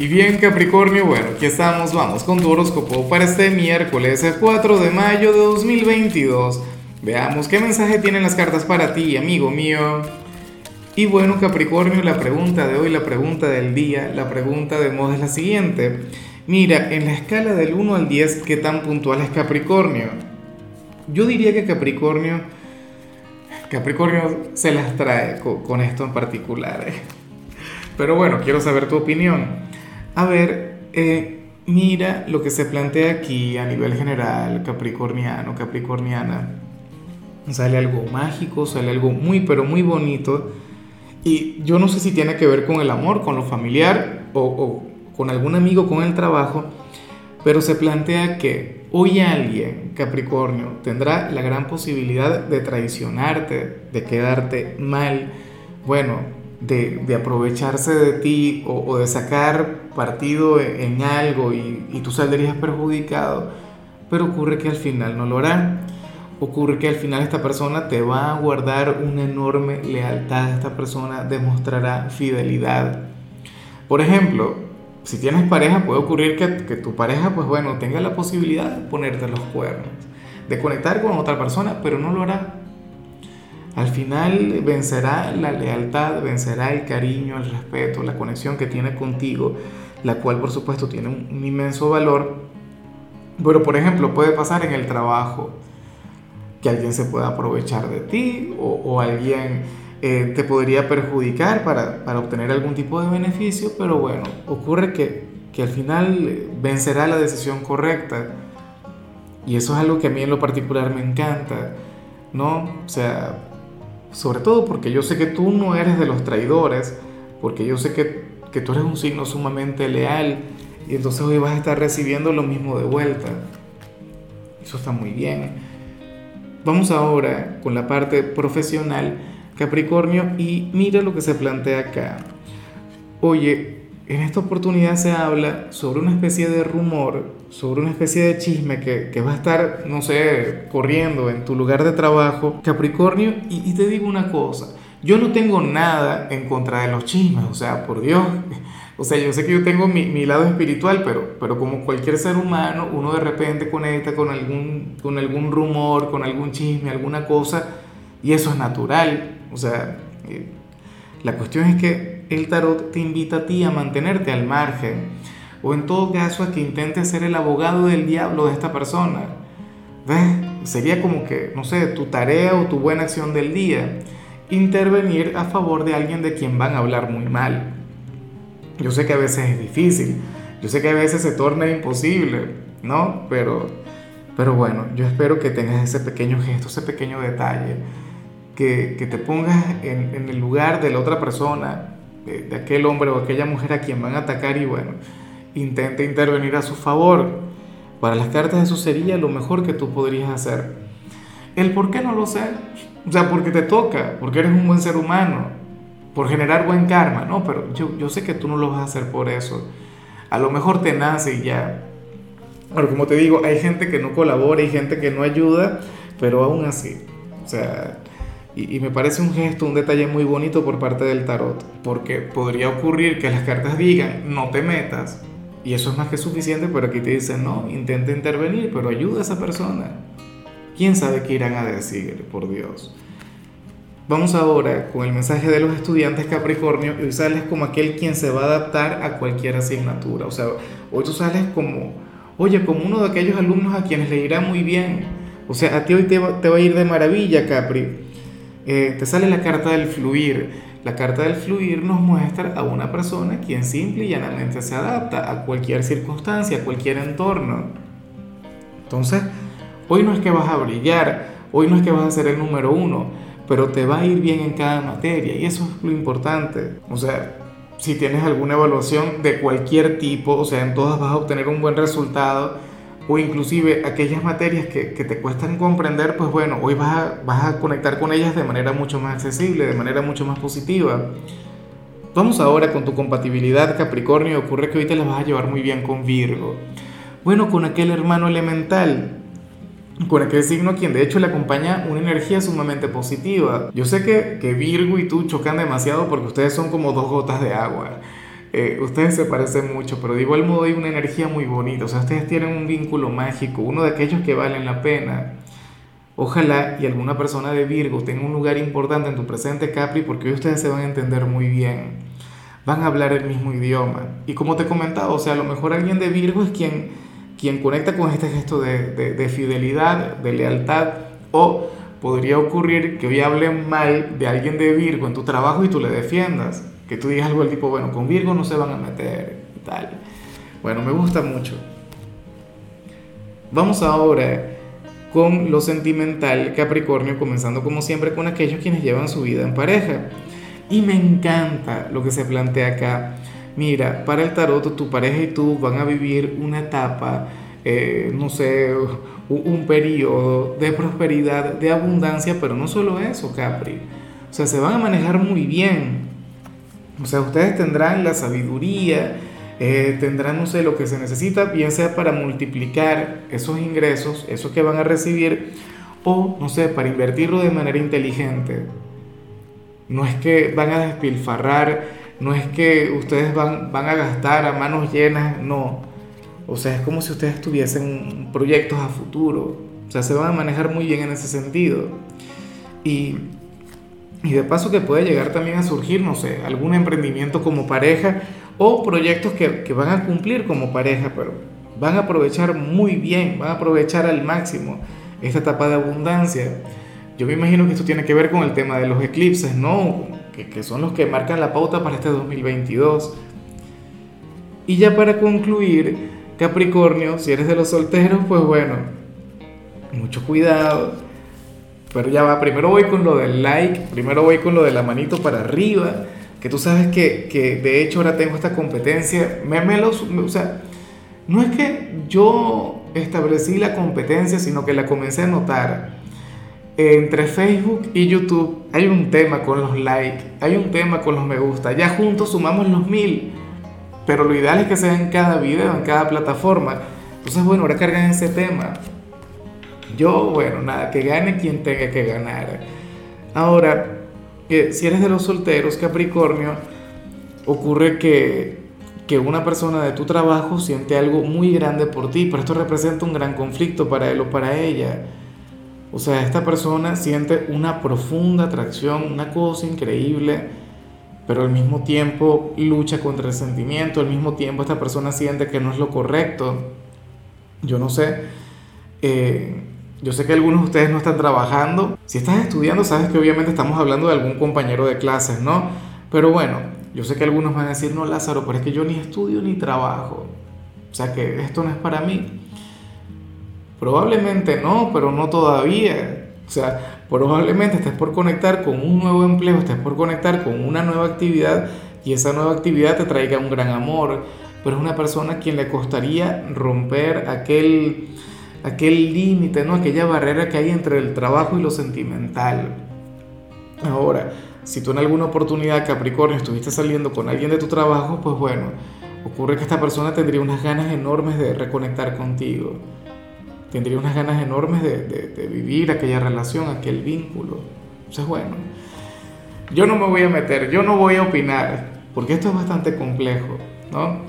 Y bien Capricornio, bueno, aquí estamos, vamos con tu horóscopo para este miércoles 4 de mayo de 2022. Veamos qué mensaje tienen las cartas para ti, amigo mío. Y bueno Capricornio, la pregunta de hoy, la pregunta del día, la pregunta de modo es la siguiente. Mira, en la escala del 1 al 10, ¿qué tan puntual es Capricornio? Yo diría que Capricornio, Capricornio se las trae con, esto en particular. ¿eh? Pero bueno, quiero saber tu opinión. A ver, eh, mira lo que se plantea aquí a nivel general, capricorniano, capricorniana. Sale algo mágico, sale algo muy, pero muy bonito. Y yo no sé si tiene que ver con el amor, con lo familiar o, o con algún amigo, con el trabajo, pero se plantea que hoy alguien, Capricornio, tendrá la gran posibilidad de traicionarte, de quedarte mal. Bueno, de, aprovecharse de ti o, de sacar partido en, algo y, y, tú saldrías perjudicado, pero ocurre que al final no lo harán. Ocurre que al final esta persona te va a guardar una enorme lealtad, esta persona demostrará fidelidad. Por ejemplo, si tienes pareja, puede ocurrir que, que tu pareja, pues bueno, tenga la posibilidad de ponerte los cuernos, de conectar con otra persona, pero no lo hará al final vencerá la lealtad, vencerá el cariño, el respeto, la conexión que tiene contigo, la cual por supuesto tiene un, inmenso valor. Pero por ejemplo puede pasar en el trabajo que alguien se pueda aprovechar de ti o, alguien eh, te podría perjudicar para, obtener algún tipo de beneficio, pero bueno, ocurre que, que al final vencerá la decisión correcta. Y eso es algo que a mí en lo particular me encanta, ¿no? O sea, sobre todo porque yo sé que tú no eres de los traidores, porque yo sé que, que tú eres un signo sumamente leal y entonces hoy vas a estar recibiendo lo mismo de vuelta. Eso está muy bien. Vamos ahora con la parte profesional, Capricornio, y mira lo que se plantea acá. Oye, en esta oportunidad se habla sobre una especie de rumor, sobre una especie de chisme que, va a estar, no sé, corriendo en tu lugar de trabajo, Capricornio, y, te digo una cosa, yo no tengo nada en contra de los chismes, o sea, por Dios, o sea, yo sé que yo tengo mi, lado espiritual, pero, pero como cualquier ser humano, uno de repente conecta con algún, con algún rumor, con algún chisme, alguna cosa, y eso es natural, o sea, eh, la cuestión es que el tarot te invita a ti a mantenerte al margen o en todo caso a que intentes ser el abogado del diablo de esta persona. ¿Ves? Sería como que, no sé, tu tarea o tu buena acción del día, intervenir a favor de alguien de quien van a hablar muy mal. Yo sé que a veces es difícil, yo sé que a veces se torna imposible, ¿no? Pero, pero bueno, yo espero que tengas ese pequeño gesto, ese pequeño detalle, que, que te pongas en, en el lugar de la otra persona, de, aquel hombre o aquella mujer a quien van a atacar y bueno, intenta intervenir a su favor. Para las cartas eso sería lo mejor que tú podrías hacer. El por qué no lo sé. O sea, porque te toca, porque eres un buen ser humano, por generar buen karma, ¿no? Pero yo, yo sé que tú no lo vas a hacer por eso. A lo mejor te nace y ya. Pero como te digo, hay gente que no colabora, hay gente que no ayuda, pero aún así. O sea, y, me parece un gesto, un detalle muy bonito por parte del tarot, porque podría ocurrir que las cartas digan, no te metas, y eso es más que suficiente, pero aquí te dicen, no, intenta intervenir, pero ayuda a esa persona. ¿Quién sabe qué irán a decir, por Dios? Vamos ahora con el mensaje de los estudiantes Capricornio y hoy sales como aquel quien se va a adaptar a cualquier asignatura. O sea, hoy tú sales como, oye, como uno de aquellos alumnos a quienes le irá muy bien. O sea, a ti hoy te va, te va a ir de maravilla, Capri. Eh, te sale la carta del fluir. La carta del fluir nos muestra a una persona quien simple y llanamente se adapta a cualquier circunstancia, a cualquier entorno. Entonces, hoy no es que vas a brillar, hoy no es que vas a ser el número uno, pero te va a ir bien en cada materia y eso es lo importante. O sea, si tienes alguna evaluación de cualquier tipo, o sea, en todas vas a obtener un buen resultado, o inclusive aquellas materias que, te cuestan comprender, pues bueno, hoy vas a, vas a conectar con ellas de manera mucho más accesible, de manera mucho más positiva. Vamos ahora con tu compatibilidad Capricornio, ocurre que hoy te la vas a llevar muy bien con Virgo. Bueno, con aquel hermano elemental, con aquel signo quien de hecho le acompaña una energía sumamente positiva. Yo sé que, que Virgo y tú chocan demasiado porque ustedes son como dos gotas de agua. Eh, ustedes se parecen mucho, pero de igual modo hay una energía muy bonita. O sea, ustedes tienen un vínculo mágico, uno de aquellos que valen la pena. Ojalá y alguna persona de Virgo tenga un lugar importante en tu presente Capri porque hoy ustedes se van a entender muy bien. Van a hablar el mismo idioma. Y como te comentaba, o sea, a lo mejor alguien de Virgo es quien, quien conecta con este gesto de, de, de fidelidad, de lealtad. O podría ocurrir que hoy hablen mal de alguien de Virgo en tu trabajo y tú le defiendas. Que tú digas algo del tipo, bueno, con Virgo no se van a meter tal. Bueno, me gusta mucho. Vamos ahora con lo sentimental Capricornio, comenzando como siempre con aquellos quienes llevan su vida en pareja. Y me encanta lo que se plantea acá. Mira, para el tarot tu pareja y tú van a vivir una etapa, eh, no sé, un periodo de prosperidad, de abundancia, pero no solo eso, Capri. O sea, se van a manejar muy bien. O sea, ustedes tendrán la sabiduría, eh, tendrán, no sé, lo que se necesita, bien sea para multiplicar esos ingresos, esos que van a recibir, o, no sé, para invertirlo de manera inteligente. No es que van a despilfarrar, no es que ustedes van, van a gastar a manos llenas, no. O sea, es como si ustedes tuviesen proyectos a futuro. O sea, se van a manejar muy bien en ese sentido. Y, y de paso que puede llegar también a surgir, no sé, algún emprendimiento como pareja o proyectos que, que van a cumplir como pareja, pero van a aprovechar muy bien, van a aprovechar al máximo esta etapa de abundancia. Yo me imagino que esto tiene que ver con el tema de los eclipses, ¿no? Que, que son los que marcan la pauta para este 2022. Y ya para concluir, Capricornio, si eres de los solteros, pues bueno, mucho cuidado. Pero ya va, primero voy con lo del like, primero voy con lo de la manito para arriba que tú sabes que, que, de hecho ahora tengo esta competencia, me, me los, o sea, no es que yo establecí la competencia, sino que la comencé a notar. Entre Facebook y YouTube hay un tema con los likes, hay un tema con los me gusta, ya juntos sumamos los mil, pero lo ideal es que sea en cada video, en cada plataforma. Entonces, bueno, ahora cargan ese tema. Yo, bueno, nada, que gane quien tenga que ganar. Ahora, que si eres de los solteros, Capricornio, ocurre que, que una persona de tu trabajo siente algo muy grande por ti, pero esto representa un gran conflicto para él o para ella. O sea, esta persona siente una profunda atracción, una cosa increíble, pero al mismo tiempo lucha contra el sentimiento, al mismo tiempo esta persona siente que no es lo correcto. Yo no sé. Eh, yo sé que algunos de ustedes no están trabajando. Si estás estudiando, sabes que obviamente estamos hablando de algún compañero de clases, ¿no? Pero bueno, yo sé que algunos van a decir, no, Lázaro, pero es que yo ni estudio ni trabajo. O sea que esto no es para mí. Probablemente no, pero no todavía. O sea, probablemente estés por conectar con un nuevo empleo, estés por conectar con una nueva actividad y esa nueva actividad te traiga un gran amor. Pero es una persona a quien le costaría romper aquel aquel límite, ¿no? aquella barrera que hay entre el trabajo y lo sentimental. Ahora, si tú en alguna oportunidad, Capricornio, estuviste saliendo con alguien de tu trabajo, pues bueno, ocurre que esta persona tendría unas ganas enormes de reconectar contigo. Tendría unas ganas enormes de, de, vivir aquella relación, aquel vínculo. Entonces, bueno, yo no me voy a meter, yo no voy a opinar, porque esto es bastante complejo, ¿no?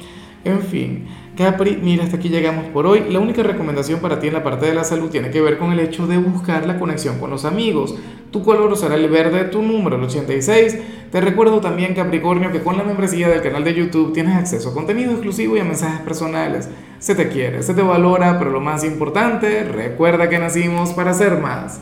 En fin, Capri, mira, hasta aquí llegamos por hoy. La única recomendación para ti en la parte de la salud tiene que ver con el hecho de buscar la conexión con los amigos. Tu color será el verde, tu número el 86. Te recuerdo también, Capricornio, que con la membresía del canal de YouTube tienes acceso a contenido exclusivo y a mensajes personales. Se te quiere, se te valora, pero lo más importante, recuerda que nacimos para ser más.